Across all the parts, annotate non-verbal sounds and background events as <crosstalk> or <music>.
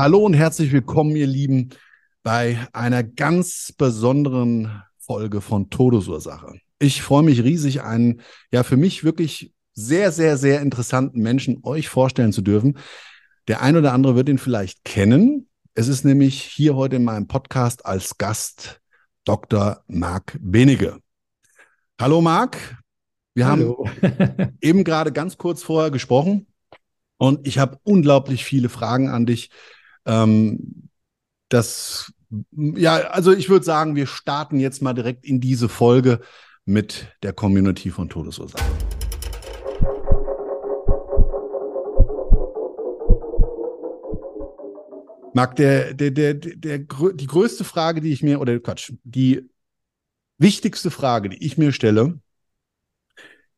Hallo und herzlich willkommen, ihr Lieben, bei einer ganz besonderen Folge von Todesursache. Ich freue mich riesig, einen, ja, für mich wirklich sehr, sehr, sehr interessanten Menschen euch vorstellen zu dürfen. Der ein oder andere wird ihn vielleicht kennen. Es ist nämlich hier heute in meinem Podcast als Gast Dr. Marc Benige. Hallo Marc, wir Hallo. haben <laughs> eben gerade ganz kurz vorher gesprochen und ich habe unglaublich viele Fragen an dich. Ähm, das, ja, also ich würde sagen, wir starten jetzt mal direkt in diese Folge mit der Community von Todesursachen. Marc, der, der, der, der, die größte Frage, die ich mir, oder Quatsch, die wichtigste Frage, die ich mir stelle,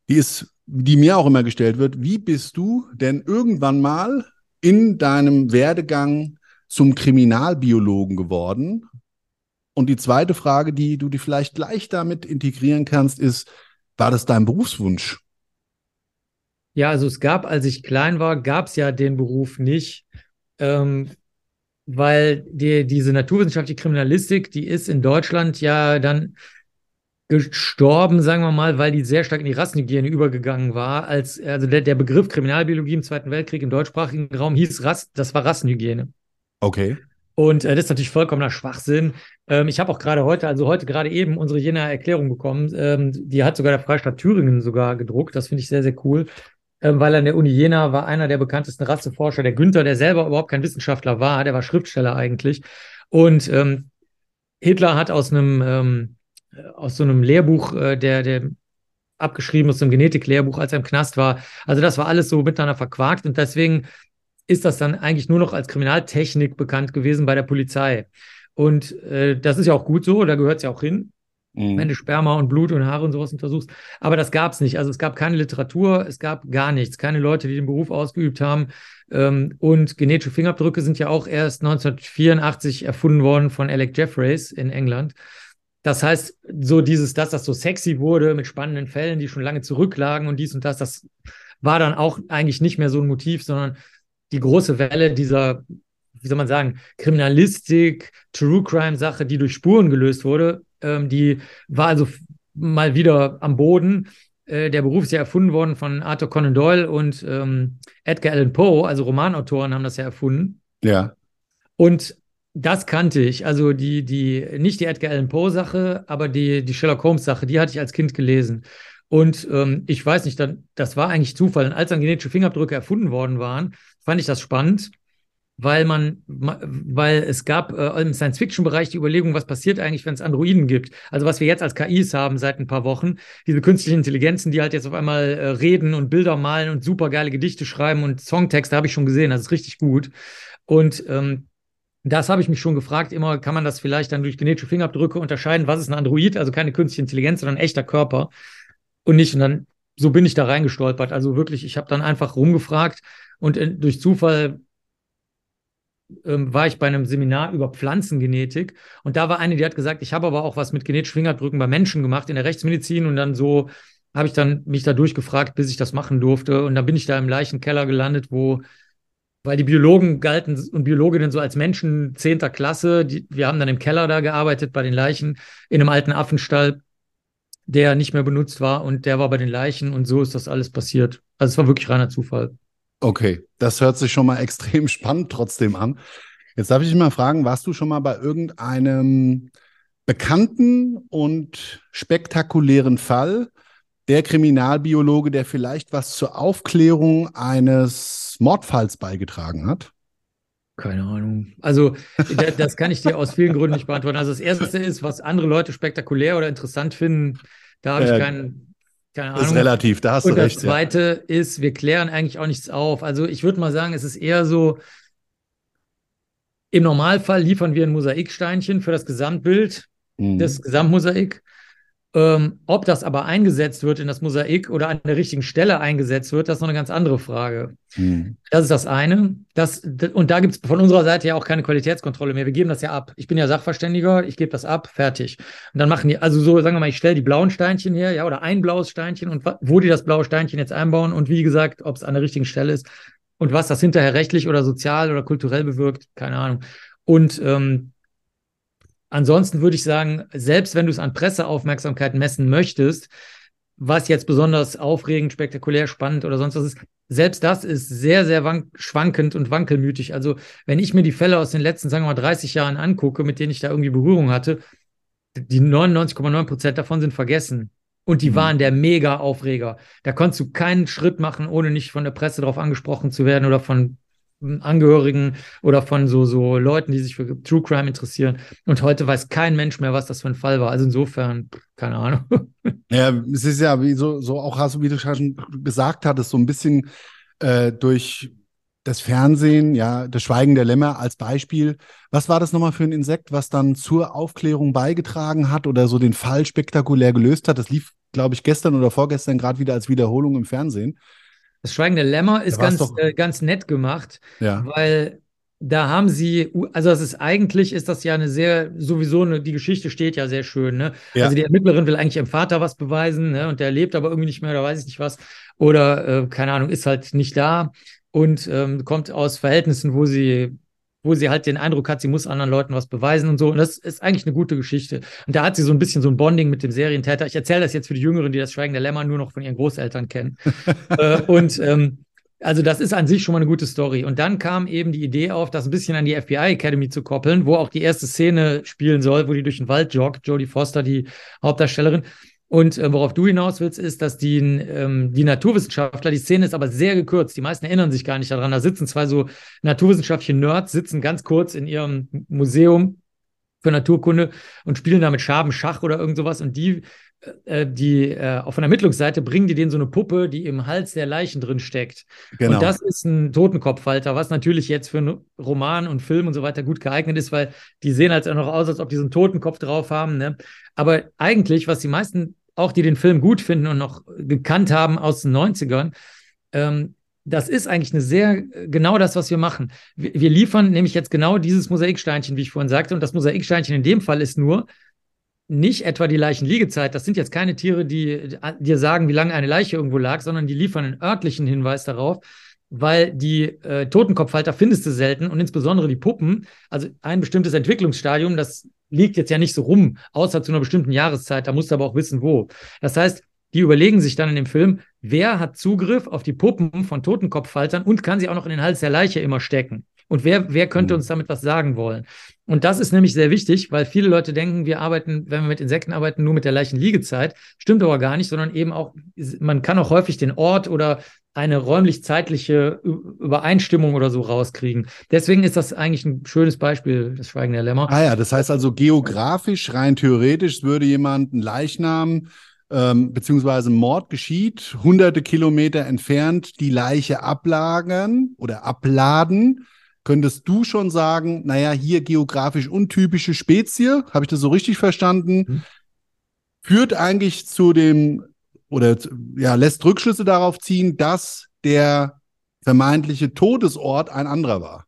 die ist, die mir auch immer gestellt wird, wie bist du denn irgendwann mal in deinem Werdegang zum Kriminalbiologen geworden? Und die zweite Frage, die du dir vielleicht gleich damit integrieren kannst, ist, war das dein Berufswunsch? Ja, also es gab, als ich klein war, gab es ja den Beruf nicht, ähm, weil die, diese naturwissenschaftliche Kriminalistik, die ist in Deutschland ja dann gestorben, sagen wir mal, weil die sehr stark in die Rassenhygiene übergegangen war. Als, also der, der Begriff Kriminalbiologie im Zweiten Weltkrieg im deutschsprachigen Raum hieß Rass, das war Rassenhygiene. Okay. Und äh, das ist natürlich vollkommener Schwachsinn. Ähm, ich habe auch gerade heute, also heute gerade eben unsere Jena Erklärung bekommen. Ähm, die hat sogar der Freistaat Thüringen sogar gedruckt. Das finde ich sehr, sehr cool. Ähm, weil an der Uni Jena war einer der bekanntesten Rasseforscher, der Günther, der selber überhaupt kein Wissenschaftler war, der war Schriftsteller eigentlich. Und ähm, Hitler hat aus einem ähm, aus so einem Lehrbuch, äh, der, der abgeschrieben aus einem Genetiklehrbuch, als er im Knast war. Also das war alles so miteinander verquakt und deswegen ist das dann eigentlich nur noch als Kriminaltechnik bekannt gewesen bei der Polizei. Und äh, das ist ja auch gut so, da gehört es ja auch hin, mhm. wenn du Sperma und Blut und Haare und sowas untersuchst. Aber das gab es nicht. Also es gab keine Literatur, es gab gar nichts, keine Leute, die den Beruf ausgeübt haben. Ähm, und genetische Fingerabdrücke sind ja auch erst 1984 erfunden worden von Alec Jeffreys in England. Das heißt, so dieses, dass das so sexy wurde mit spannenden Fällen, die schon lange zurücklagen und dies und das, das war dann auch eigentlich nicht mehr so ein Motiv, sondern die große Welle dieser, wie soll man sagen, Kriminalistik, True Crime Sache, die durch Spuren gelöst wurde, ähm, die war also mal wieder am Boden. Äh, der Beruf ist ja erfunden worden von Arthur Conan Doyle und ähm, Edgar Allan Poe, also Romanautoren haben das ja erfunden. Ja. Und das kannte ich. Also die, die, nicht die Edgar Allan Poe-Sache, aber die, die Sherlock Holmes-Sache, die hatte ich als Kind gelesen. Und ähm, ich weiß nicht, dann, das war eigentlich Zufall. Und als dann genetische Fingerabdrücke erfunden worden waren, fand ich das spannend, weil man, weil es gab äh, im Science-Fiction-Bereich die Überlegung, was passiert eigentlich, wenn es Androiden gibt. Also was wir jetzt als KIs haben seit ein paar Wochen, diese künstlichen Intelligenzen, die halt jetzt auf einmal äh, reden und Bilder malen und super geile Gedichte schreiben und Songtexte habe ich schon gesehen, das ist richtig gut. Und ähm, das habe ich mich schon gefragt, immer kann man das vielleicht dann durch genetische Fingerabdrücke unterscheiden, was ist ein Android, also keine künstliche Intelligenz, sondern ein echter Körper und nicht. Und dann, so bin ich da reingestolpert. Also wirklich, ich habe dann einfach rumgefragt und in, durch Zufall ähm, war ich bei einem Seminar über Pflanzengenetik und da war eine, die hat gesagt, ich habe aber auch was mit genetischen Fingerabdrücken bei Menschen gemacht in der Rechtsmedizin und dann so habe ich dann mich da durchgefragt, bis ich das machen durfte und dann bin ich da im Leichenkeller gelandet, wo weil die Biologen galten und Biologinnen so als Menschen zehnter Klasse. Die, wir haben dann im Keller da gearbeitet bei den Leichen in einem alten Affenstall, der nicht mehr benutzt war und der war bei den Leichen und so ist das alles passiert. Also es war wirklich reiner Zufall. Okay, das hört sich schon mal <laughs> extrem spannend trotzdem an. Jetzt darf ich dich mal fragen, warst du schon mal bei irgendeinem bekannten und spektakulären Fall der Kriminalbiologe, der vielleicht was zur Aufklärung eines Mordfalls beigetragen hat? Keine Ahnung. Also, das kann ich dir aus vielen Gründen nicht beantworten. Also, das erste ist, was andere Leute spektakulär oder interessant finden, da habe ich keinen, keine Ahnung. Ist relativ, da hast Und du recht. das zweite ja. ist, wir klären eigentlich auch nichts auf. Also, ich würde mal sagen, es ist eher so, im Normalfall liefern wir ein Mosaiksteinchen für das Gesamtbild, mhm. das Gesamtmosaik. Ähm, ob das aber eingesetzt wird in das Mosaik oder an der richtigen Stelle eingesetzt wird, das ist noch eine ganz andere Frage. Mhm. Das ist das eine. Das, und da gibt es von unserer Seite ja auch keine Qualitätskontrolle mehr. Wir geben das ja ab. Ich bin ja Sachverständiger, ich gebe das ab, fertig. Und dann machen die, also so, sagen wir mal, ich stelle die blauen Steinchen her, ja, oder ein blaues Steinchen und wo die das blaue Steinchen jetzt einbauen und wie gesagt, ob es an der richtigen Stelle ist und was das hinterher rechtlich oder sozial oder kulturell bewirkt, keine Ahnung. Und ähm, Ansonsten würde ich sagen, selbst wenn du es an Presseaufmerksamkeit messen möchtest, was jetzt besonders aufregend, spektakulär, spannend oder sonst was ist, selbst das ist sehr, sehr schwankend und wankelmütig. Also, wenn ich mir die Fälle aus den letzten, sagen wir mal, 30 Jahren angucke, mit denen ich da irgendwie Berührung hatte, die 99,9 Prozent davon sind vergessen. Und die mhm. waren der Mega-Aufreger. Da konntest du keinen Schritt machen, ohne nicht von der Presse darauf angesprochen zu werden oder von Angehörigen oder von so, so Leuten, die sich für True Crime interessieren. Und heute weiß kein Mensch mehr, was das für ein Fall war. Also insofern, keine Ahnung. <laughs> Ja, es ist ja, wie so, so auch hast du, wie du schon gesagt hattest, so ein bisschen äh, durch das Fernsehen, ja, das Schweigen der Lämmer als Beispiel. Was war das nochmal für ein Insekt, was dann zur Aufklärung beigetragen hat oder so den Fall spektakulär gelöst hat? Das lief, glaube ich, gestern oder vorgestern gerade wieder als Wiederholung im Fernsehen. Das Schweigende Lämmer ist ganz, doch... äh, ganz nett gemacht, ja. weil da haben sie, also das ist eigentlich, ist das ja eine sehr, sowieso eine, die Geschichte steht ja sehr schön, ne? Ja. Also die Ermittlerin will eigentlich ihrem Vater was beweisen, ne? Und der lebt aber irgendwie nicht mehr, oder weiß ich nicht was. Oder, äh, keine Ahnung, ist halt nicht da und ähm, kommt aus Verhältnissen, wo sie wo sie halt den Eindruck hat, sie muss anderen Leuten was beweisen und so. Und das ist eigentlich eine gute Geschichte. Und da hat sie so ein bisschen so ein Bonding mit dem Serientäter. Ich erzähle das jetzt für die Jüngeren, die das Schweigen der Lämmer nur noch von ihren Großeltern kennen. <laughs> äh, und ähm, also das ist an sich schon mal eine gute Story. Und dann kam eben die Idee auf, das ein bisschen an die FBI Academy zu koppeln, wo auch die erste Szene spielen soll, wo die durch den Wald joggt, Jodie Foster, die Hauptdarstellerin. Und äh, worauf du hinaus willst, ist, dass die, ähm, die Naturwissenschaftler, die Szene ist aber sehr gekürzt, die meisten erinnern sich gar nicht daran, da sitzen zwei so naturwissenschaftliche Nerds, sitzen ganz kurz in ihrem Museum für Naturkunde und spielen da mit Schaben Schach oder irgend sowas und die äh, die äh, auf einer Ermittlungsseite bringen die denen so eine Puppe, die im Hals der Leichen drin steckt. Genau. Und das ist ein Totenkopfhalter, was natürlich jetzt für einen Roman und Film und so weiter gut geeignet ist, weil die sehen halt auch noch aus, als ob die so einen Totenkopf drauf haben. Ne? Aber eigentlich, was die meisten auch die den Film gut finden und noch gekannt haben aus den 90ern, ähm, das ist eigentlich eine sehr genau das, was wir machen. Wir, wir, liefern nämlich jetzt genau dieses Mosaiksteinchen, wie ich vorhin sagte. Und das Mosaiksteinchen in dem Fall ist nur nicht etwa die Leichenliegezeit. Das sind jetzt keine Tiere, die dir sagen, wie lange eine Leiche irgendwo lag, sondern die liefern einen örtlichen Hinweis darauf, weil die äh, Totenkopfhalter findest du selten und insbesondere die Puppen, also ein bestimmtes Entwicklungsstadium, das liegt jetzt ja nicht so rum, außer zu einer bestimmten Jahreszeit. Da musst du aber auch wissen, wo. Das heißt, die überlegen sich dann in dem Film, wer hat Zugriff auf die Puppen von Totenkopffaltern und kann sie auch noch in den Hals der Leiche immer stecken. Und wer, wer könnte mhm. uns damit was sagen wollen? Und das ist nämlich sehr wichtig, weil viele Leute denken, wir arbeiten, wenn wir mit Insekten arbeiten, nur mit der Leichenliegezeit. Stimmt aber gar nicht, sondern eben auch, man kann auch häufig den Ort oder eine räumlich-zeitliche Übereinstimmung oder so rauskriegen. Deswegen ist das eigentlich ein schönes Beispiel, das Schweigen der Lämmer. Ah ja, das heißt also geografisch, rein theoretisch würde jemand einen Leichnam ähm, beziehungsweise Mord geschieht, hunderte Kilometer entfernt die Leiche ablagern oder abladen. Könntest du schon sagen, naja, hier geografisch untypische Spezie, habe ich das so richtig verstanden, mhm. führt eigentlich zu dem oder ja, lässt Rückschlüsse darauf ziehen, dass der vermeintliche Todesort ein anderer war.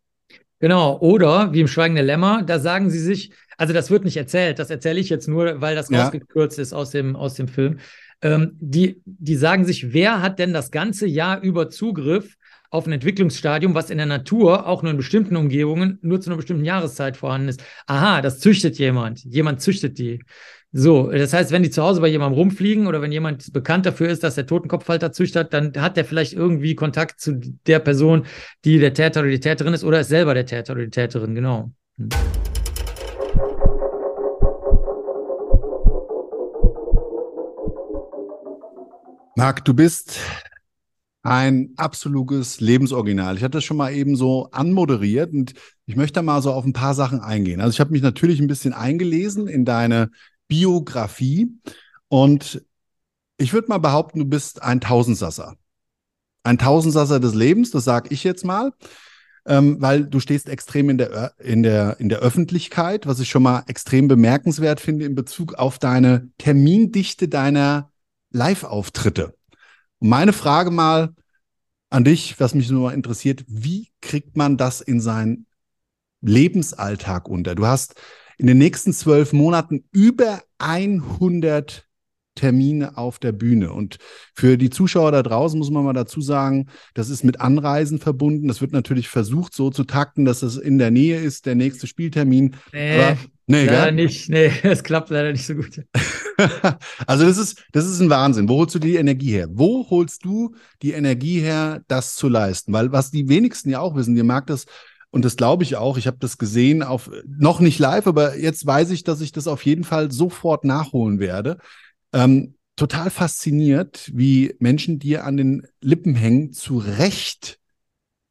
Genau, oder wie im Schweigen der Lämmer, da sagen sie sich, also das wird nicht erzählt, das erzähle ich jetzt nur, weil das ja. rausgekürzt ist aus dem, aus dem Film. Ähm, die, die sagen sich, wer hat denn das ganze Jahr über Zugriff auf ein Entwicklungsstadium, was in der Natur auch nur in bestimmten Umgebungen nur zu einer bestimmten Jahreszeit vorhanden ist. Aha, das züchtet jemand. Jemand züchtet die. So, das heißt, wenn die zu Hause bei jemandem rumfliegen oder wenn jemand bekannt dafür ist, dass der Totenkopfhalter züchtet, dann hat der vielleicht irgendwie Kontakt zu der Person, die der Täter oder die Täterin ist oder ist selber der Täter oder die Täterin, genau. Hm. Marc, du bist ein absolutes Lebensoriginal. Ich hatte das schon mal eben so anmoderiert und ich möchte mal so auf ein paar Sachen eingehen. Also ich habe mich natürlich ein bisschen eingelesen in deine Biografie und ich würde mal behaupten, du bist ein Tausendsasser. Ein Tausendsasser des Lebens, das sage ich jetzt mal, ähm, weil du stehst extrem in der, in, der, in der Öffentlichkeit, was ich schon mal extrem bemerkenswert finde in Bezug auf deine Termindichte deiner Live-Auftritte. Meine Frage mal an dich, was mich nur interessiert, wie kriegt man das in seinen Lebensalltag unter? Du hast in den nächsten zwölf Monaten über 100 Termine auf der Bühne. Und für die Zuschauer da draußen muss man mal dazu sagen, das ist mit Anreisen verbunden. Das wird natürlich versucht, so zu takten, dass es in der Nähe ist, der nächste Spieltermin. Nee, Aber, nee leider gell? nicht. Nee, <laughs> es klappt leider nicht so gut. <laughs> <laughs> also das ist, das ist ein Wahnsinn. Wo holst du die Energie her? Wo holst du die Energie her, das zu leisten? Weil was die wenigsten ja auch wissen, ihr merkt das, und das glaube ich auch, ich habe das gesehen, auf noch nicht live, aber jetzt weiß ich, dass ich das auf jeden Fall sofort nachholen werde. Ähm, total fasziniert, wie Menschen dir an den Lippen hängen, zu Recht.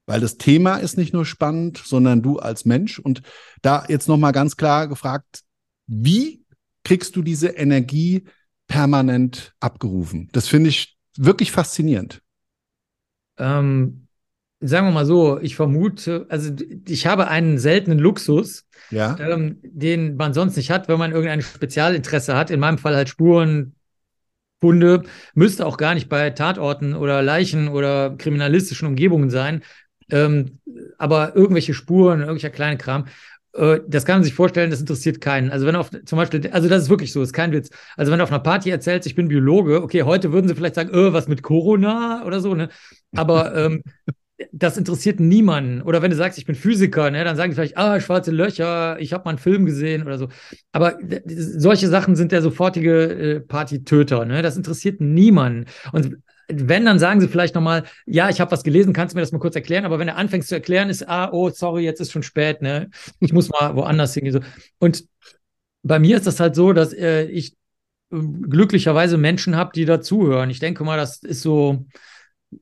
Weil das Thema ist nicht nur spannend, sondern du als Mensch. Und da jetzt nochmal ganz klar gefragt, wie kriegst du diese Energie permanent abgerufen. Das finde ich wirklich faszinierend. Ähm, sagen wir mal so, ich vermute, also ich habe einen seltenen Luxus, ja. ähm, den man sonst nicht hat, wenn man irgendein Spezialinteresse hat. In meinem Fall halt Spuren, Funde, müsste auch gar nicht bei Tatorten oder Leichen oder kriminalistischen Umgebungen sein. Ähm, aber irgendwelche Spuren, irgendwelcher kleine Kram. Äh, das kann man sich vorstellen, das interessiert keinen. Also wenn auf zum Beispiel, also das ist wirklich so, ist kein Witz. Also wenn du auf einer Party erzählst, ich bin Biologe, okay, heute würden sie vielleicht sagen, öh, was mit Corona oder so, ne? Aber <laughs> ähm, das interessiert niemanden. Oder wenn du sagst, ich bin Physiker, ne, dann sagen die vielleicht, ah, schwarze Löcher, ich habe mal einen Film gesehen oder so. Aber solche Sachen sind der sofortige äh, Partytöter. Ne? Das interessiert niemanden. Und wenn, dann sagen sie vielleicht nochmal, ja, ich habe was gelesen, kannst du mir das mal kurz erklären? Aber wenn er anfängt zu erklären, ist, ah, oh, sorry, jetzt ist schon spät, ne? Ich muss mal woanders hingehen. Und bei mir ist das halt so, dass äh, ich äh, glücklicherweise Menschen habe, die dazuhören. Ich denke mal, das ist so,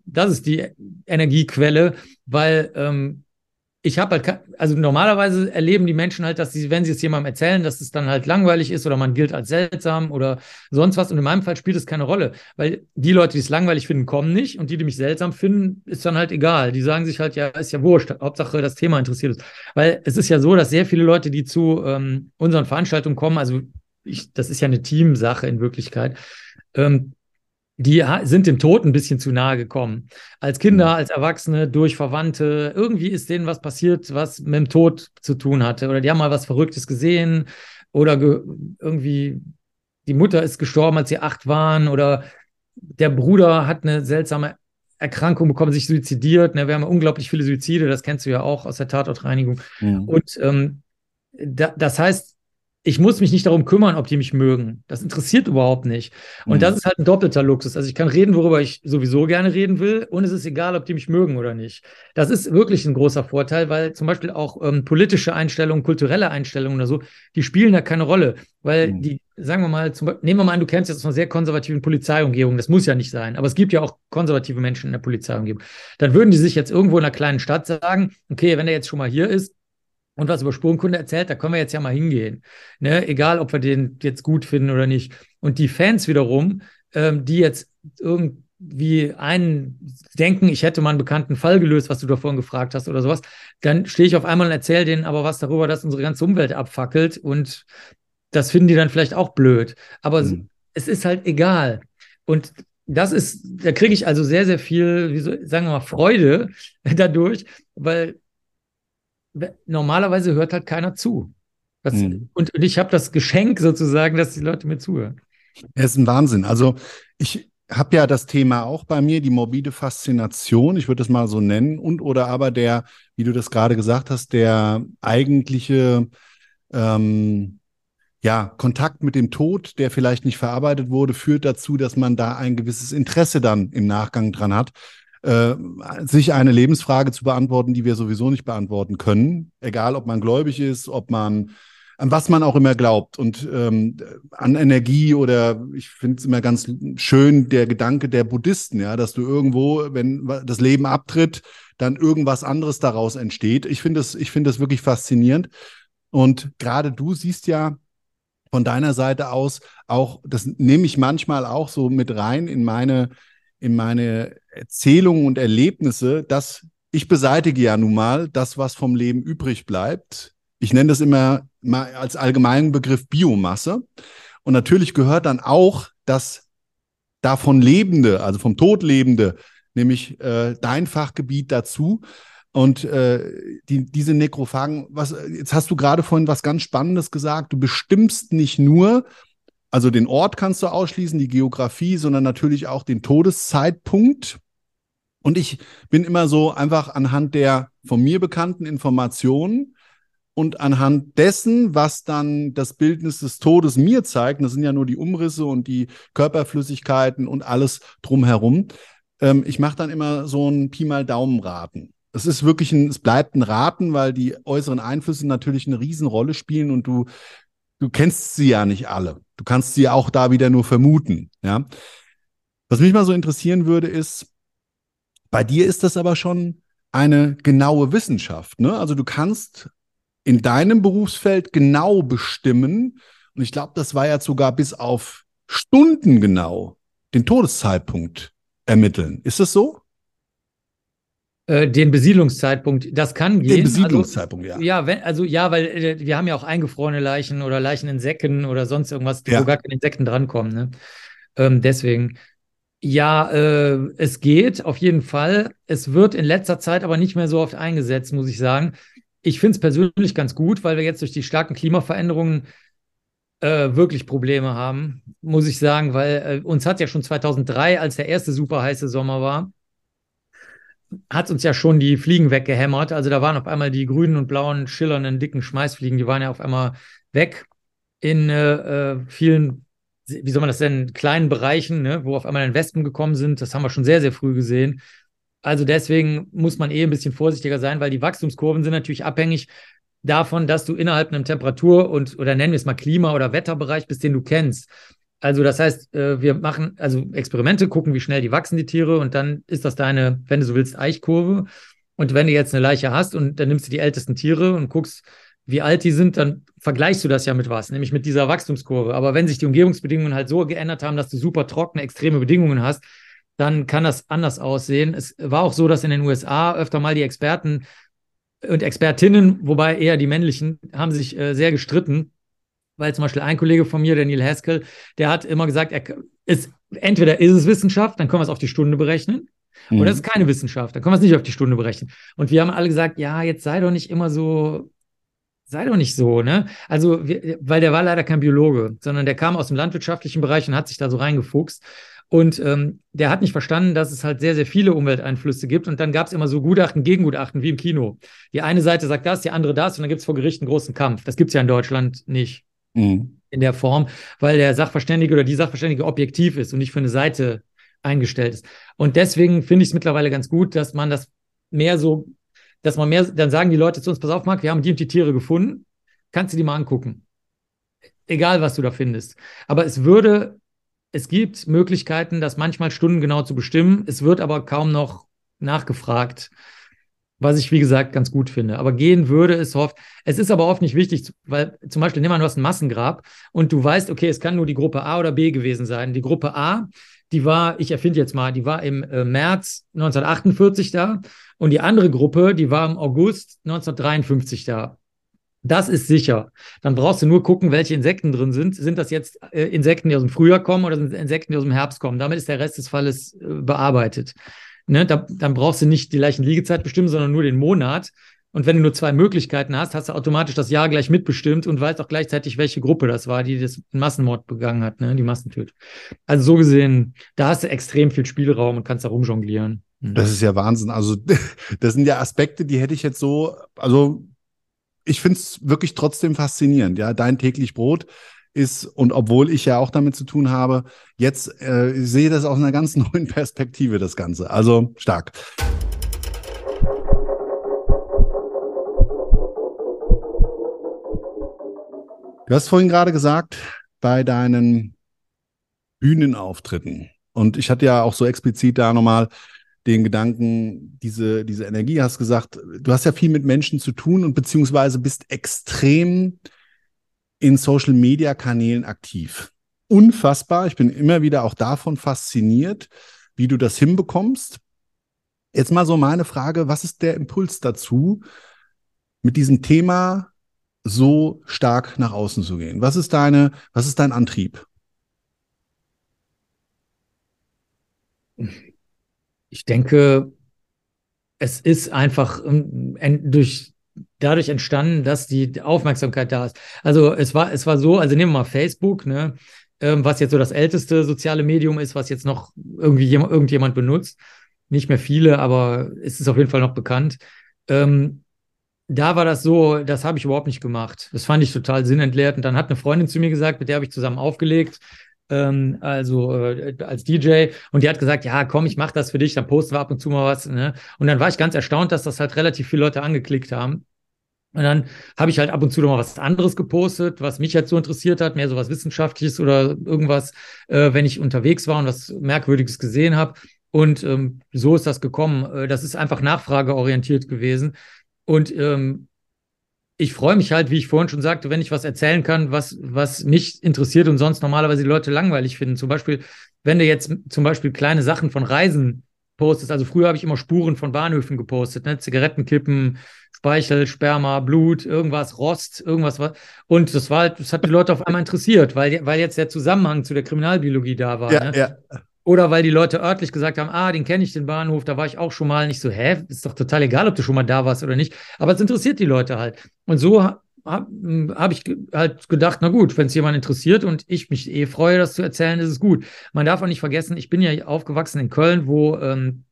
das ist die Energiequelle, weil ähm, ich habe halt, also normalerweise erleben die Menschen halt, dass sie, wenn sie es jemandem erzählen, dass es dann halt langweilig ist oder man gilt als seltsam oder sonst was. Und in meinem Fall spielt es keine Rolle, weil die Leute, die es langweilig finden, kommen nicht und die, die mich seltsam finden, ist dann halt egal. Die sagen sich halt, ja, ist ja wurscht, Hauptsache das Thema interessiert uns. Weil es ist ja so, dass sehr viele Leute, die zu ähm, unseren Veranstaltungen kommen, also ich, das ist ja eine Teamsache in Wirklichkeit, ähm, die sind dem Tod ein bisschen zu nahe gekommen. Als Kinder, mhm. als Erwachsene, durch Verwandte. Irgendwie ist denen was passiert, was mit dem Tod zu tun hatte. Oder die haben mal was Verrücktes gesehen. Oder ge irgendwie die Mutter ist gestorben, als sie acht waren. Oder der Bruder hat eine seltsame Erkrankung bekommen, sich suizidiert. Ne, wir haben unglaublich viele Suizide, das kennst du ja auch aus der Tatortreinigung. Ja. Und ähm, da, das heißt, ich muss mich nicht darum kümmern, ob die mich mögen. Das interessiert überhaupt nicht. Und mhm. das ist halt ein doppelter Luxus. Also ich kann reden, worüber ich sowieso gerne reden will, und es ist egal, ob die mich mögen oder nicht. Das ist wirklich ein großer Vorteil, weil zum Beispiel auch ähm, politische Einstellungen, kulturelle Einstellungen oder so, die spielen da keine Rolle. Weil mhm. die, sagen wir mal, zum, nehmen wir mal an, du kennst jetzt einer sehr konservativen Polizeiumgebung. Das muss ja nicht sein, aber es gibt ja auch konservative Menschen in der Polizeiumgebung. Dann würden die sich jetzt irgendwo in einer kleinen Stadt sagen, okay, wenn der jetzt schon mal hier ist, und was über Spurenkunde erzählt, da können wir jetzt ja mal hingehen. Ne? Egal, ob wir den jetzt gut finden oder nicht. Und die Fans wiederum, ähm, die jetzt irgendwie einen denken, ich hätte mal einen bekannten Fall gelöst, was du da vorhin gefragt hast oder sowas, dann stehe ich auf einmal und erzähle denen aber was darüber, dass unsere ganze Umwelt abfackelt und das finden die dann vielleicht auch blöd. Aber mhm. es ist halt egal. Und das ist, da kriege ich also sehr, sehr viel, wie so, sagen wir mal, Freude <laughs> dadurch, weil normalerweise hört halt keiner zu. Das, mhm. und, und, ich habe das Geschenk sozusagen, dass die Leute mir zuhören. Es ist ein Wahnsinn. Also ich habe ja das Thema auch bei mir, die morbide Faszination, ich würde es mal so nennen, und oder aber der, wie du das gerade gesagt hast, der eigentliche ähm, ja, Kontakt mit dem Tod, der vielleicht nicht verarbeitet wurde, führt dazu, dass man da ein gewisses Interesse dann im Nachgang dran hat, äh, sich eine Lebensfrage zu beantworten, die wir sowieso nicht beantworten können. Egal, ob man gläubig ist, ob man an was man auch immer glaubt und ähm, an Energie oder ich finde es immer ganz schön der Gedanke der Buddhisten, ja, dass du irgendwo, wenn das Leben abtritt, dann irgendwas anderes daraus entsteht. Ich finde es, ich finde es wirklich faszinierend. Und gerade du siehst ja von deiner Seite aus auch, das nehme ich manchmal auch so mit rein in meine, in meine Erzählungen und Erlebnisse, dass ich beseitige ja nun mal das, was vom Leben übrig bleibt. Ich nenne das immer mal als allgemeinen Begriff Biomasse. Und natürlich gehört dann auch das davon Lebende, also vom Tod Lebende, nämlich äh, dein Fachgebiet dazu. Und äh, die, diese Nekrophagen, was, jetzt hast du gerade vorhin was ganz Spannendes gesagt. Du bestimmst nicht nur, also den Ort kannst du ausschließen, die Geografie, sondern natürlich auch den Todeszeitpunkt. Und ich bin immer so einfach anhand der von mir bekannten Informationen und anhand dessen, was dann das Bildnis des Todes mir zeigt, das sind ja nur die Umrisse und die Körperflüssigkeiten und alles drumherum, ähm, ich mache dann immer so ein Pi mal Daumenraten es ist wirklich ein, es bleibt ein Raten, weil die äußeren Einflüsse natürlich eine Riesenrolle spielen und du, du kennst sie ja nicht alle. Du kannst sie auch da wieder nur vermuten, ja. Was mich mal so interessieren würde, ist, bei dir ist das aber schon eine genaue Wissenschaft, ne? Also du kannst in deinem Berufsfeld genau bestimmen, und ich glaube, das war ja sogar bis auf Stunden genau, den Todeszeitpunkt ermitteln. Ist das so? Äh, den Besiedlungszeitpunkt, das kann gehen. Den Besiedlungszeitpunkt, also, ja. Ja, wenn, also ja, weil äh, wir haben ja auch eingefrorene Leichen oder Leichen in Säcken oder sonst irgendwas, ja. wo gar keine Insekten drankommen. Ne? Ähm, deswegen, ja, äh, es geht auf jeden Fall. Es wird in letzter Zeit aber nicht mehr so oft eingesetzt, muss ich sagen. Ich finde es persönlich ganz gut, weil wir jetzt durch die starken Klimaveränderungen äh, wirklich Probleme haben, muss ich sagen, weil äh, uns hat ja schon 2003, als der erste super heiße Sommer war, hat uns ja schon die Fliegen weggehämmert. Also da waren auf einmal die grünen und blauen, schillernden, dicken Schmeißfliegen, die waren ja auf einmal weg in äh, äh, vielen, wie soll man das nennen, kleinen Bereichen, ne, wo auf einmal dann Wespen gekommen sind. Das haben wir schon sehr, sehr früh gesehen. Also deswegen muss man eh ein bisschen vorsichtiger sein, weil die Wachstumskurven sind natürlich abhängig davon, dass du innerhalb einem Temperatur- und oder nennen wir es mal Klima- oder Wetterbereich bist, den du kennst. Also das heißt, äh, wir machen also Experimente, gucken, wie schnell die wachsen, die Tiere, und dann ist das deine, wenn du so willst, Eichkurve. Und wenn du jetzt eine Leiche hast und dann nimmst du die ältesten Tiere und guckst, wie alt die sind, dann vergleichst du das ja mit was, nämlich mit dieser Wachstumskurve. Aber wenn sich die Umgebungsbedingungen halt so geändert haben, dass du super trockene, extreme Bedingungen hast, dann kann das anders aussehen. Es war auch so, dass in den USA öfter mal die Experten und Expertinnen, wobei eher die männlichen, haben sich äh, sehr gestritten, weil zum Beispiel ein Kollege von mir, der Neil Haskell, der hat immer gesagt, er ist, entweder ist es Wissenschaft, dann können wir es auf die Stunde berechnen, mhm. oder es ist keine Wissenschaft, dann können wir es nicht auf die Stunde berechnen. Und wir haben alle gesagt, ja, jetzt sei doch nicht immer so, sei doch nicht so, ne? Also, wir, weil der war leider kein Biologe, sondern der kam aus dem landwirtschaftlichen Bereich und hat sich da so reingefuchst. Und ähm, der hat nicht verstanden, dass es halt sehr, sehr viele Umwelteinflüsse gibt. Und dann gab es immer so Gutachten, Gegengutachten, wie im Kino. Die eine Seite sagt das, die andere das, und dann gibt es vor Gericht einen großen Kampf. Das gibt es ja in Deutschland nicht mhm. in der Form, weil der Sachverständige oder die Sachverständige objektiv ist und nicht für eine Seite eingestellt ist. Und deswegen finde ich es mittlerweile ganz gut, dass man das mehr so, dass man mehr, dann sagen die Leute zu uns, pass auf, Marc, wir haben die und die Tiere gefunden, kannst du die mal angucken. Egal, was du da findest. Aber es würde, es gibt Möglichkeiten, das manchmal stundengenau zu bestimmen. Es wird aber kaum noch nachgefragt was ich, wie gesagt, ganz gut finde. Aber gehen würde es oft. Es ist aber oft nicht wichtig, weil zum Beispiel, nimm an, du hast ein Massengrab und du weißt, okay, es kann nur die Gruppe A oder B gewesen sein. Die Gruppe A, die war, ich erfinde jetzt mal, die war im äh, März 1948 da und die andere Gruppe, die war im August 1953 da. Das ist sicher. Dann brauchst du nur gucken, welche Insekten drin sind. Sind das jetzt äh, Insekten, die aus dem Frühjahr kommen oder sind Insekten, die aus dem Herbst kommen? Damit ist der Rest des Falles äh, bearbeitet. Ne, da, dann brauchst du nicht die Leichenliegezeit bestimmen, sondern nur den Monat. Und wenn du nur zwei Möglichkeiten hast, hast du automatisch das Ja gleich mitbestimmt und weißt auch gleichzeitig, welche Gruppe das war, die das Massenmord begangen hat, ne? die Massentötung. Also so gesehen, da hast du extrem viel Spielraum und kannst da rumjonglieren. Mhm. Das ist ja Wahnsinn. Also <laughs> das sind ja Aspekte, die hätte ich jetzt so, also ich finde es wirklich trotzdem faszinierend. Ja, dein täglich Brot ist, und obwohl ich ja auch damit zu tun habe, jetzt äh, ich sehe das aus einer ganz <laughs> neuen Perspektive, das Ganze. Also stark. Du hast vorhin gerade gesagt, bei deinen Bühnenauftritten, und ich hatte ja auch so explizit da nochmal den Gedanken, diese, diese Energie, hast gesagt, du hast ja viel mit Menschen zu tun und beziehungsweise bist extrem in Social Media Kanälen aktiv. Unfassbar. Ich bin immer wieder auch davon fasziniert, wie du das hinbekommst. Jetzt mal so meine Frage, was ist der Impuls dazu, mit diesem Thema so stark nach außen zu gehen? Was ist deine, was ist dein Antrieb? Ich denke, es ist einfach ähm, durch dadurch entstanden, dass die Aufmerksamkeit da ist. Also es war, es war so, also nehmen wir mal Facebook, ne, ähm, was jetzt so das älteste soziale Medium ist, was jetzt noch irgendwie jemand, irgendjemand benutzt. Nicht mehr viele, aber es ist auf jeden Fall noch bekannt. Ähm, da war das so, das habe ich überhaupt nicht gemacht. Das fand ich total sinnentleert. Und dann hat eine Freundin zu mir gesagt, mit der habe ich zusammen aufgelegt, ähm, also äh, als DJ. Und die hat gesagt, ja, komm, ich mache das für dich, dann posten wir ab und zu mal was. Ne? Und dann war ich ganz erstaunt, dass das halt relativ viele Leute angeklickt haben. Und dann habe ich halt ab und zu noch mal was anderes gepostet, was mich jetzt so interessiert hat, mehr so was Wissenschaftliches oder irgendwas, äh, wenn ich unterwegs war und was Merkwürdiges gesehen habe. Und ähm, so ist das gekommen. Äh, das ist einfach nachfrageorientiert gewesen. Und ähm, ich freue mich halt, wie ich vorhin schon sagte, wenn ich was erzählen kann, was, was mich interessiert und sonst normalerweise die Leute langweilig finden. Zum Beispiel, wenn du jetzt zum Beispiel kleine Sachen von Reisen postest. Also früher habe ich immer Spuren von Bahnhöfen gepostet, ne? Zigarettenkippen, Speichel, Sperma, Blut, irgendwas, Rost, irgendwas. Und das war halt, das hat die Leute auf einmal interessiert, weil, weil jetzt der Zusammenhang zu der Kriminalbiologie da war. Ja, ne? ja. Oder weil die Leute örtlich gesagt haben, ah, den kenne ich, den Bahnhof, da war ich auch schon mal. Nicht so, hä, ist doch total egal, ob du schon mal da warst oder nicht. Aber es interessiert die Leute halt. Und so habe hab ich halt gedacht, na gut, wenn es jemand interessiert und ich mich eh freue, das zu erzählen, ist es gut. Man darf auch nicht vergessen, ich bin ja aufgewachsen in Köln, wo ähm,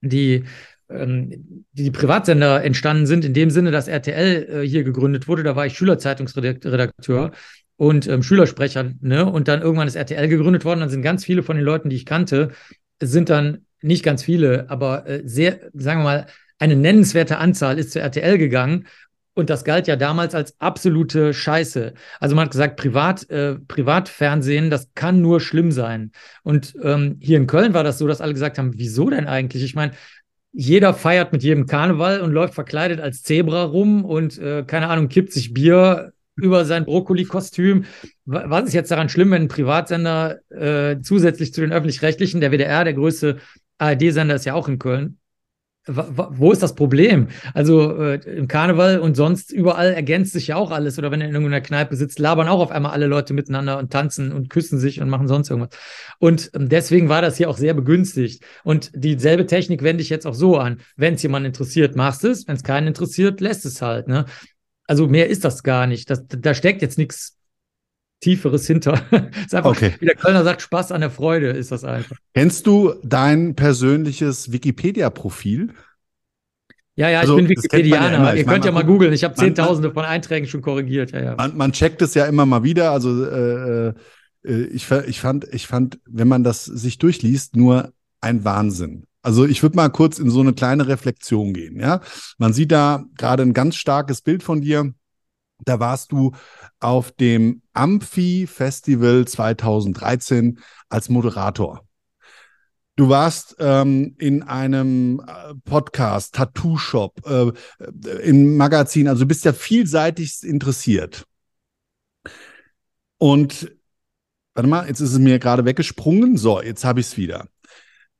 die ähm, die Privatsender entstanden sind, in dem Sinne, dass RTL äh, hier gegründet wurde. Da war ich Schülerzeitungsredakteur und ähm, Schülersprecher, ne? Und dann irgendwann ist RTL gegründet worden. Dann sind ganz viele von den Leuten, die ich kannte, sind dann nicht ganz viele, aber äh, sehr, sagen wir mal, eine nennenswerte Anzahl ist zu RTL gegangen. Und das galt ja damals als absolute Scheiße. Also man hat gesagt, Privat, äh, Privatfernsehen, das kann nur schlimm sein. Und ähm, hier in Köln war das so, dass alle gesagt haben, wieso denn eigentlich? Ich meine, jeder feiert mit jedem Karneval und läuft verkleidet als Zebra rum und äh, keine Ahnung, kippt sich Bier über sein Brokkoli-Kostüm. Was ist jetzt daran schlimm, wenn ein Privatsender äh, zusätzlich zu den öffentlich-rechtlichen, der WDR, der größte ARD-Sender ist ja auch in Köln, wo ist das Problem? Also äh, im Karneval und sonst überall ergänzt sich ja auch alles. Oder wenn er in irgendeiner Kneipe sitzt, labern auch auf einmal alle Leute miteinander und tanzen und küssen sich und machen sonst irgendwas. Und ähm, deswegen war das hier auch sehr begünstigt. Und dieselbe Technik wende ich jetzt auch so an. Wenn es jemanden interessiert, machst es. Wenn es keinen interessiert, lässt es halt. Ne? Also mehr ist das gar nicht. Das, da steckt jetzt nichts Tieferes hinter. <laughs> ist einfach, okay. wie der Kölner sagt, Spaß an der Freude ist das einfach. Kennst du dein persönliches Wikipedia-Profil? Ja, ja, also, ich bin Wikipedianer. Ja Ihr könnt ja mal googeln. Ich habe Zehntausende von Einträgen schon korrigiert. Ja, ja. Man, man checkt es ja immer mal wieder. Also äh, äh, ich, ich, fand, ich fand, wenn man das sich durchliest, nur ein Wahnsinn. Also ich würde mal kurz in so eine kleine Reflexion gehen. Ja, man sieht da gerade ein ganz starkes Bild von dir. Da warst du auf dem Amphi-Festival 2013 als Moderator. Du warst ähm, in einem äh, Podcast, Tattoo-Shop, äh, im Magazin, also du bist ja vielseitig interessiert. Und warte mal, jetzt ist es mir gerade weggesprungen. So, jetzt habe ich es wieder.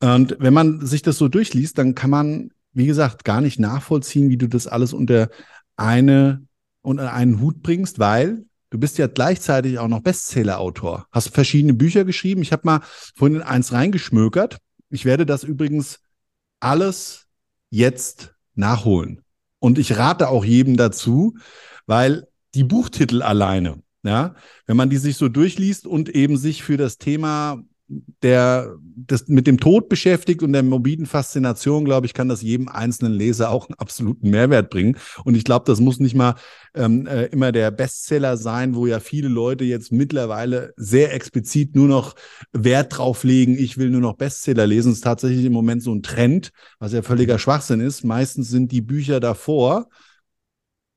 Und wenn man sich das so durchliest, dann kann man, wie gesagt, gar nicht nachvollziehen, wie du das alles unter eine unter einen Hut bringst, weil du bist ja gleichzeitig auch noch Bestseller-Autor. Hast verschiedene Bücher geschrieben. Ich habe mal vorhin eins reingeschmökert. Ich werde das übrigens alles jetzt nachholen. Und ich rate auch jedem dazu, weil die Buchtitel alleine, ja, wenn man die sich so durchliest und eben sich für das Thema der das mit dem Tod beschäftigt und der morbiden Faszination, glaube ich, kann das jedem einzelnen Leser auch einen absoluten Mehrwert bringen. Und ich glaube, das muss nicht mal ähm, äh, immer der Bestseller sein, wo ja viele Leute jetzt mittlerweile sehr explizit nur noch Wert drauf legen, ich will nur noch Bestseller lesen. Das ist tatsächlich im Moment so ein Trend, was ja völliger Schwachsinn ist. Meistens sind die Bücher davor,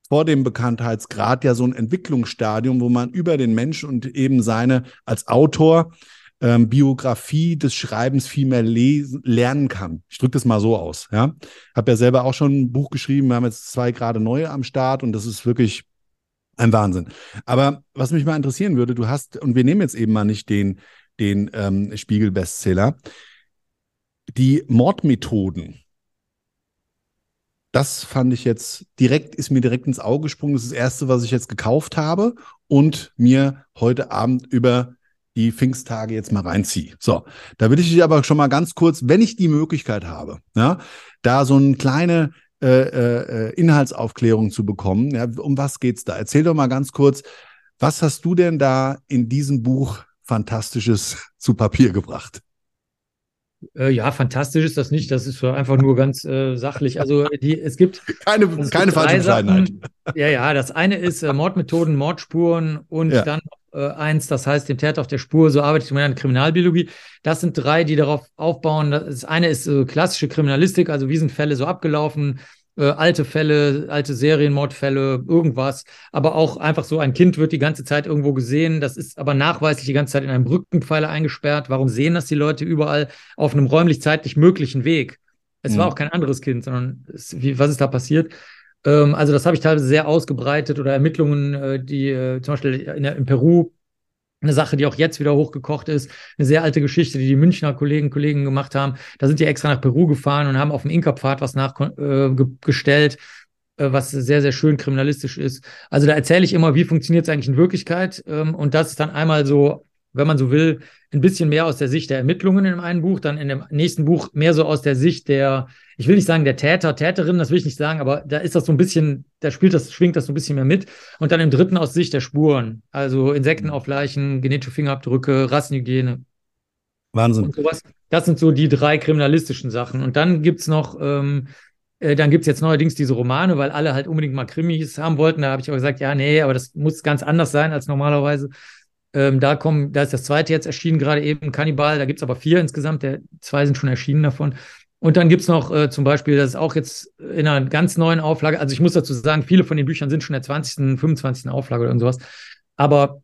vor dem Bekanntheitsgrad ja so ein Entwicklungsstadium, wo man über den Menschen und eben seine als Autor ähm, Biografie des Schreibens viel mehr lesen, lernen kann. Ich drücke das mal so aus. Ja, habe ja selber auch schon ein Buch geschrieben. Wir haben jetzt zwei gerade neue am Start und das ist wirklich ein Wahnsinn. Aber was mich mal interessieren würde, du hast und wir nehmen jetzt eben mal nicht den den ähm, Spiegel-Bestseller, die Mordmethoden. Das fand ich jetzt direkt, ist mir direkt ins Auge gesprungen. Das ist das erste, was ich jetzt gekauft habe und mir heute Abend über die Pfingsttage jetzt mal reinziehe. So, da will ich dich aber schon mal ganz kurz, wenn ich die Möglichkeit habe, ja, da so eine kleine äh, äh, Inhaltsaufklärung zu bekommen. Ja, um was geht's da? Erzähl doch mal ganz kurz, was hast du denn da in diesem Buch Fantastisches <laughs> zu Papier gebracht? Äh, ja, fantastisch ist das nicht. Das ist einfach nur ganz äh, sachlich. Also die, es gibt <laughs> keine, keine falsche Bescheidenheit. Ja, ja. Das eine ist äh, Mordmethoden, Mordspuren und ja. dann äh, eins, das heißt dem Täter auf der Spur, so arbeitet man in der Kriminalbiologie. Das sind drei, die darauf aufbauen. Das eine ist äh, klassische Kriminalistik, also wie sind Fälle so abgelaufen, äh, alte Fälle, alte Serienmordfälle, irgendwas. Aber auch einfach so, ein Kind wird die ganze Zeit irgendwo gesehen, das ist aber nachweislich die ganze Zeit in einem Brückenpfeiler eingesperrt. Warum sehen das die Leute überall auf einem räumlich-zeitlich möglichen Weg? Es mhm. war auch kein anderes Kind, sondern es, wie, was ist da passiert? Ähm, also das habe ich teilweise sehr ausgebreitet oder Ermittlungen, äh, die äh, zum Beispiel in, in Peru eine Sache, die auch jetzt wieder hochgekocht ist, eine sehr alte Geschichte, die die Münchner Kollegen Kollegen gemacht haben. Da sind die extra nach Peru gefahren und haben auf dem Inka-Pfad was nachgestellt, äh, äh, was sehr, sehr schön kriminalistisch ist. Also da erzähle ich immer, wie funktioniert es eigentlich in Wirklichkeit. Ähm, und das ist dann einmal so, wenn man so will, ein bisschen mehr aus der Sicht der Ermittlungen in einem Buch, dann in dem nächsten Buch mehr so aus der Sicht der ich will nicht sagen der Täter, Täterin, das will ich nicht sagen, aber da ist das so ein bisschen, da spielt das, schwingt das so ein bisschen mehr mit. Und dann im dritten aus Sicht der Spuren, also Insekten auf Leichen, genetische Fingerabdrücke, Rassenhygiene. Wahnsinn. Und sowas. Das sind so die drei kriminalistischen Sachen. Und dann gibt's noch, ähm, äh, dann gibt's jetzt neuerdings diese Romane, weil alle halt unbedingt mal Krimis haben wollten. Da habe ich aber gesagt, ja, nee, aber das muss ganz anders sein als normalerweise. Ähm, da kommen, da ist das zweite jetzt erschienen, gerade eben Kannibal, da gibt's aber vier insgesamt, der, zwei sind schon erschienen davon. Und dann gibt es noch äh, zum Beispiel, das ist auch jetzt in einer ganz neuen Auflage, also ich muss dazu sagen, viele von den Büchern sind schon in der 20., 25. Auflage oder sowas. Aber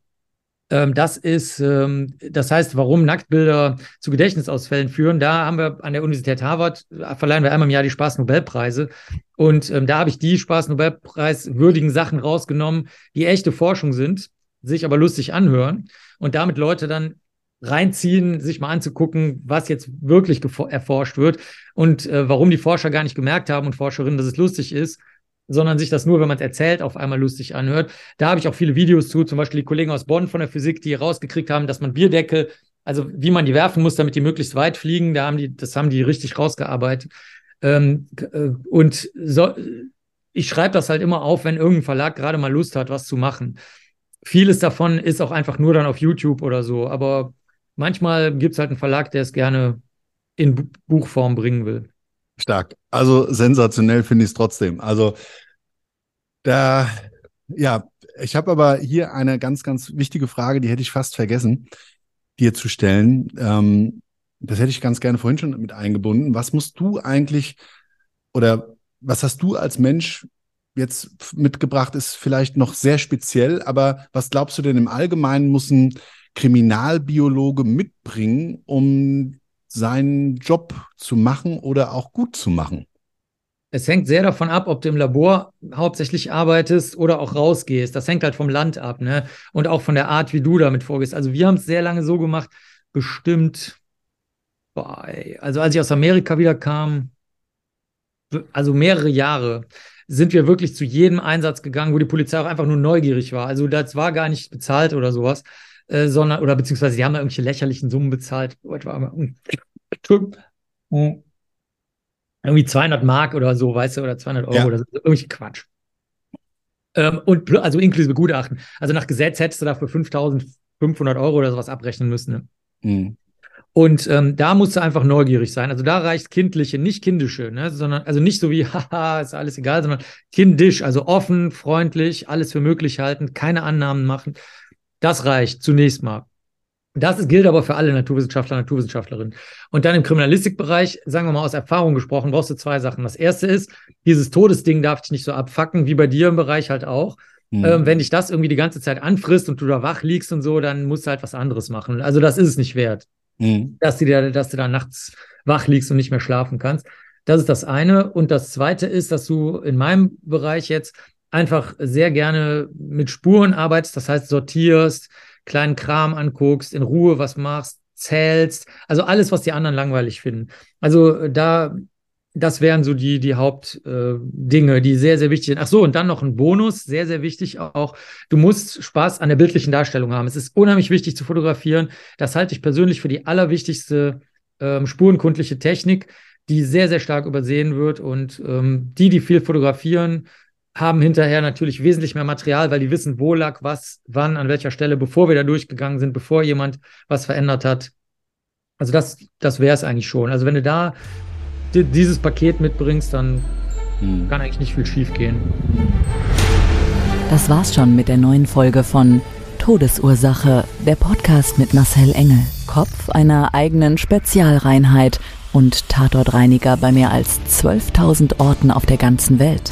ähm, das ist, ähm, das heißt, warum Nacktbilder zu Gedächtnisausfällen führen. Da haben wir an der Universität Harvard, äh, verleihen wir einmal im Jahr die Spaß-Nobelpreise. Und ähm, da habe ich die Spaß-Nobelpreis würdigen Sachen rausgenommen, die echte Forschung sind, sich aber lustig anhören und damit Leute dann reinziehen, sich mal anzugucken, was jetzt wirklich erforscht wird und äh, warum die Forscher gar nicht gemerkt haben und Forscherinnen, dass es lustig ist, sondern sich das nur, wenn man es erzählt, auf einmal lustig anhört. Da habe ich auch viele Videos zu, zum Beispiel die Kollegen aus Bonn von der Physik, die rausgekriegt haben, dass man Bierdeckel, also wie man die werfen muss, damit die möglichst weit fliegen, da haben die, das haben die richtig rausgearbeitet. Ähm, äh, und so, ich schreibe das halt immer auf, wenn irgendein Verlag gerade mal Lust hat, was zu machen. Vieles davon ist auch einfach nur dann auf YouTube oder so, aber manchmal gibt es halt einen Verlag, der es gerne in Buchform bringen will. Stark. Also sensationell finde ich es trotzdem. Also da, ja, ich habe aber hier eine ganz, ganz wichtige Frage, die hätte ich fast vergessen, dir zu stellen. Ähm, das hätte ich ganz gerne vorhin schon mit eingebunden. Was musst du eigentlich oder was hast du als Mensch jetzt mitgebracht, ist vielleicht noch sehr speziell, aber was glaubst du denn im Allgemeinen muss ein Kriminalbiologe mitbringen, um seinen Job zu machen oder auch gut zu machen? Es hängt sehr davon ab, ob du im Labor hauptsächlich arbeitest oder auch rausgehst. Das hängt halt vom Land ab, ne? Und auch von der Art, wie du damit vorgehst. Also wir haben es sehr lange so gemacht, bestimmt, boah, also als ich aus Amerika wieder kam, also mehrere Jahre, sind wir wirklich zu jedem Einsatz gegangen, wo die Polizei auch einfach nur neugierig war. Also das war gar nicht bezahlt oder sowas. Äh, sondern, oder beziehungsweise die haben ja irgendwelche lächerlichen Summen bezahlt. irgendwie 200 Mark oder so, weißt du, oder 200 Euro Ja. oder so, irgendwie Quatsch. Ähm, und also inklusive Gutachten. Also nach Gesetz hättest du dafür 5.500 Euro oder sowas abrechnen müssen. Ne? Mhm. Und ähm, da musst du einfach neugierig sein. Also da reicht kindliche, nicht kindische, ne? sondern also nicht so wie, <laughs> haha, ist alles egal, sondern kindisch, also offen, freundlich, alles für möglich halten, keine Annahmen machen. Das reicht zunächst mal. Das gilt aber für alle Naturwissenschaftler, Naturwissenschaftlerinnen. Und dann im Kriminalistikbereich, sagen wir mal aus Erfahrung gesprochen, brauchst du zwei Sachen. Das erste ist, dieses Todesding darf dich nicht so abfacken, wie bei dir im Bereich halt auch. Mhm. Ähm, wenn dich das irgendwie die ganze Zeit anfrisst und du da wach liegst und so, dann musst du halt was anderes machen. Also das ist es nicht wert Mhm. dass du, da, dass du da nachts wach liegst und nicht mehr schlafen kannst. Das ist das eine. Und das zweite ist, dass du in meinem Bereich jetzt einfach sehr gerne mit Spuren arbeitest, das heißt sortierst, kleinen Kram anguckst, in Ruhe was machst, zählst, also alles, was die anderen langweilig finden. Also äh, da, das wären so die, die Hauptdinge, äh, die sehr, sehr wichtig sind. Ach so, und dann noch ein Bonus, sehr, sehr wichtig auch. Du musst Spaß an der bildlichen Darstellung haben. Es ist unheimlich wichtig zu fotografieren. Das halte ich persönlich für die allerwichtigste ähm, spurenkundliche Technik, die sehr, sehr stark übersehen wird. Und ähm, die, die viel fotografieren, haben hinterher natürlich wesentlich mehr Material, weil die wissen, wo lag was, wann, an welcher Stelle, bevor wir da durchgegangen sind, bevor jemand was verändert hat. Also das, das wäre es eigentlich schon. Also wenn du da di- dieses Paket mitbringst, dann Mhm. kann eigentlich nicht viel schief gehen. Das war's schon mit der neuen Folge von Todesursache, der Podcast mit Marcel Engel. Kopf einer eigenen Spezialreinheit und Tatortreiniger bei mehr als 12.000 Orten auf der ganzen Welt.